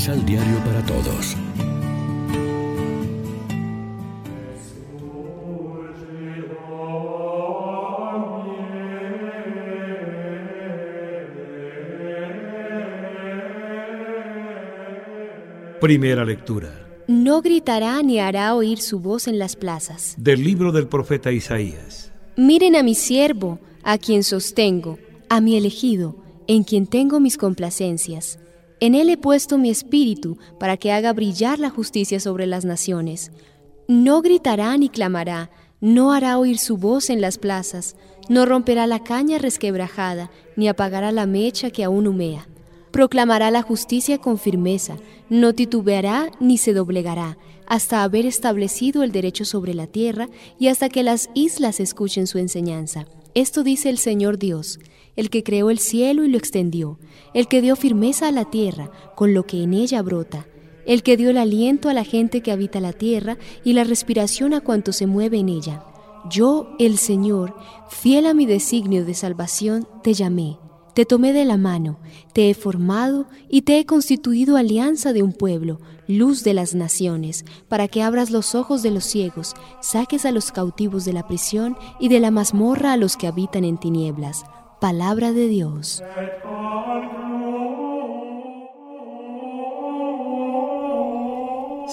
Misal Diario para Todos. Primera lectura. No gritará ni hará oír su voz en las plazas. Del libro del profeta Isaías. Miren a mi siervo, a quien sostengo, a mi elegido, en quien tengo mis complacencias. En él he puesto mi espíritu para que haga brillar la justicia sobre las naciones. No gritará ni clamará, no hará oír su voz en las plazas, no romperá la caña resquebrajada, ni apagará la mecha que aún humea Proclamará la justicia con firmeza, no titubeará ni se doblegará, hasta haber establecido el derecho sobre la tierra y hasta que las islas escuchen su enseñanza. Esto dice el Señor Dios, el que creó el cielo y lo extendió, el que dio firmeza a la tierra con lo que en ella brota, el que dio el aliento a la gente que habita la tierra y la respiración a cuanto se mueve en ella. Yo, el Señor, fiel a mi designio de salvación, te llamé te tomé de la mano, te he formado y te he constituido alianza de un pueblo, luz de las naciones, para que abras los ojos de los ciegos, saques a los cautivos de la prisión y de la mazmorra a los que habitan en tinieblas. Palabra de Dios.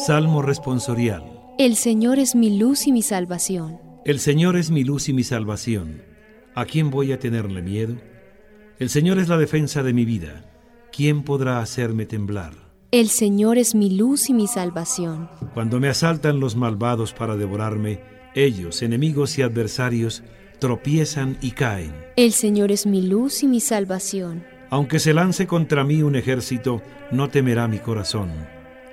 Salmo responsorial. El Señor es mi luz y mi salvación. El Señor es mi luz y mi salvación. ¿A quién voy a tenerle miedo? El Señor es la defensa de mi vida. ¿Quién podrá hacerme temblar? El Señor es mi luz y mi salvación. Cuando me asaltan los malvados para devorarme, ellos, enemigos y adversarios, tropiezan y caen. El Señor es mi luz y mi salvación. Aunque se lance contra mí un ejército, no temerá mi corazón.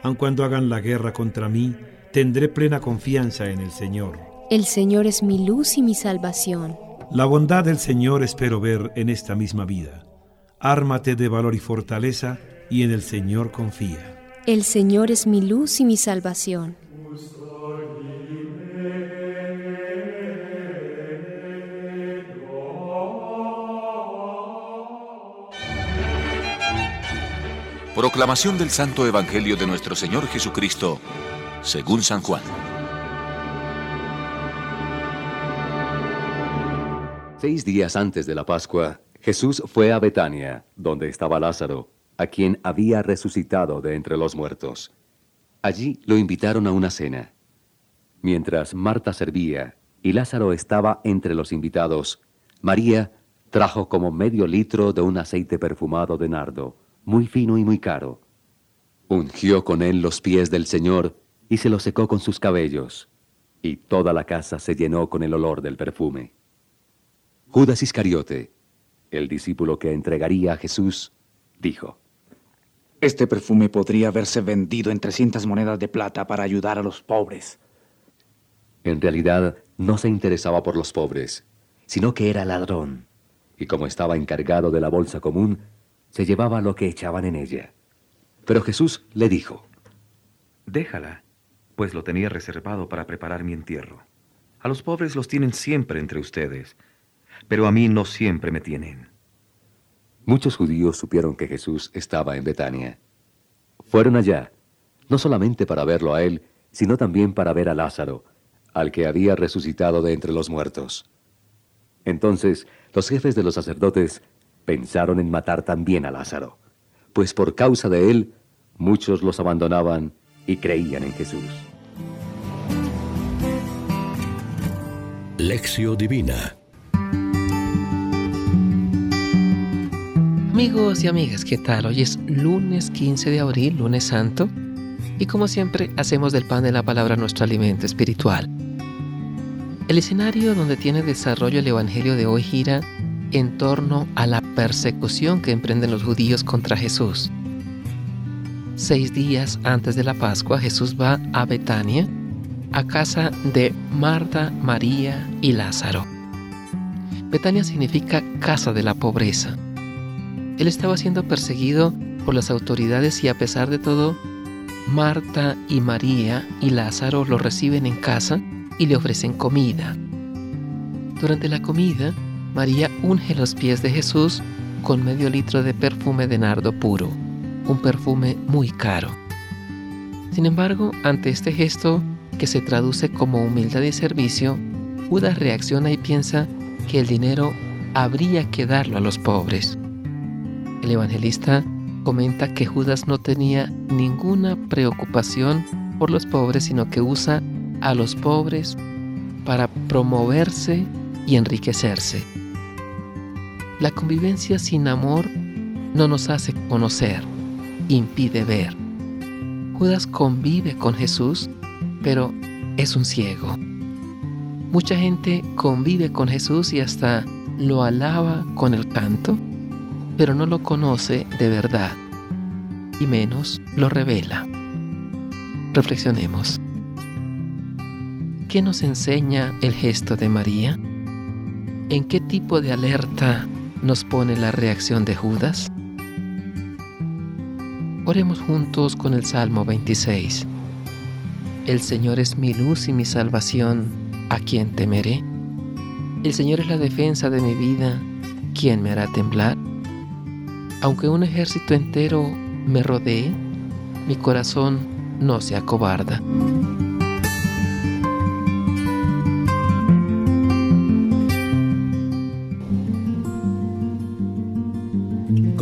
Aun cuando hagan la guerra contra mí, tendré plena confianza en el Señor. El Señor es mi luz y mi salvación. La bondad del Señor espero ver en esta misma vida. Ármate de valor y fortaleza y en el Señor confía. El Señor es mi luz y mi salvación. Proclamación del Santo Evangelio de nuestro Señor Jesucristo, según San Juan. Seis días antes de la Pascua, Jesús fue a Betania, donde estaba Lázaro, a quien había resucitado de entre los muertos. Allí lo invitaron a una cena. Mientras Marta servía y Lázaro estaba entre los invitados, María trajo como medio litro de un aceite perfumado de nardo, muy fino y muy caro. Ungió con él los pies del Señor y se los secó con sus cabellos, y toda la casa se llenó con el olor del perfume. Judas Iscariote, el discípulo que entregaría a Jesús, dijo, Este perfume podría haberse vendido en 300 monedas de plata para ayudar a los pobres. En realidad no se interesaba por los pobres, sino que era ladrón, y como estaba encargado de la bolsa común, se llevaba lo que echaban en ella. Pero Jesús le dijo, Déjala, pues lo tenía reservado para preparar mi entierro. A los pobres los tienen siempre entre ustedes pero a mí no siempre me tienen. Muchos judíos supieron que Jesús estaba en Betania. Fueron allá, no solamente para verlo a él, sino también para ver a Lázaro, al que había resucitado de entre los muertos. Entonces los jefes de los sacerdotes pensaron en matar también a Lázaro, pues por causa de él muchos los abandonaban y creían en Jesús. Lección Divina Amigos y amigas, ¿qué tal? Hoy es lunes 15 de abril, lunes santo, y como siempre hacemos del pan de la palabra nuestro alimento espiritual. El escenario donde tiene desarrollo el Evangelio de hoy gira en torno a la persecución que emprenden los judíos contra Jesús. Seis días antes de la Pascua, Jesús va a Betania, a casa de Marta, María y Lázaro. Betania significa casa de la pobreza. Él estaba siendo perseguido por las autoridades y a pesar de todo, Marta y María y Lázaro lo reciben en casa y le ofrecen comida. Durante la comida, María unge los pies de Jesús con medio litro de perfume de nardo puro. un perfume muy caro. Sin embargo, ante este gesto, que se traduce como humildad y servicio, Judas reacciona y piensa que el dinero habría que darlo a los pobres. El evangelista comenta que Judas no tenía ninguna preocupación por los pobres, sino que usa a los pobres para promoverse y enriquecerse. La convivencia sin amor no nos hace conocer, impide ver. Judas convive con Jesús, pero es un ciego. Mucha gente convive con Jesús y hasta lo alaba con el canto, pero no lo conoce de verdad y menos lo revela. Reflexionemos. ¿Qué nos enseña el gesto de María? ¿En qué tipo de alerta nos pone la reacción de Judas? Oremos juntos con el Salmo 26. El Señor es mi luz y mi salvación, ¿a quién temeré? El Señor es la defensa de mi vida, ¿quién me hará temblar? Aunque un ejército entero me rodee, mi corazón no se acobarda.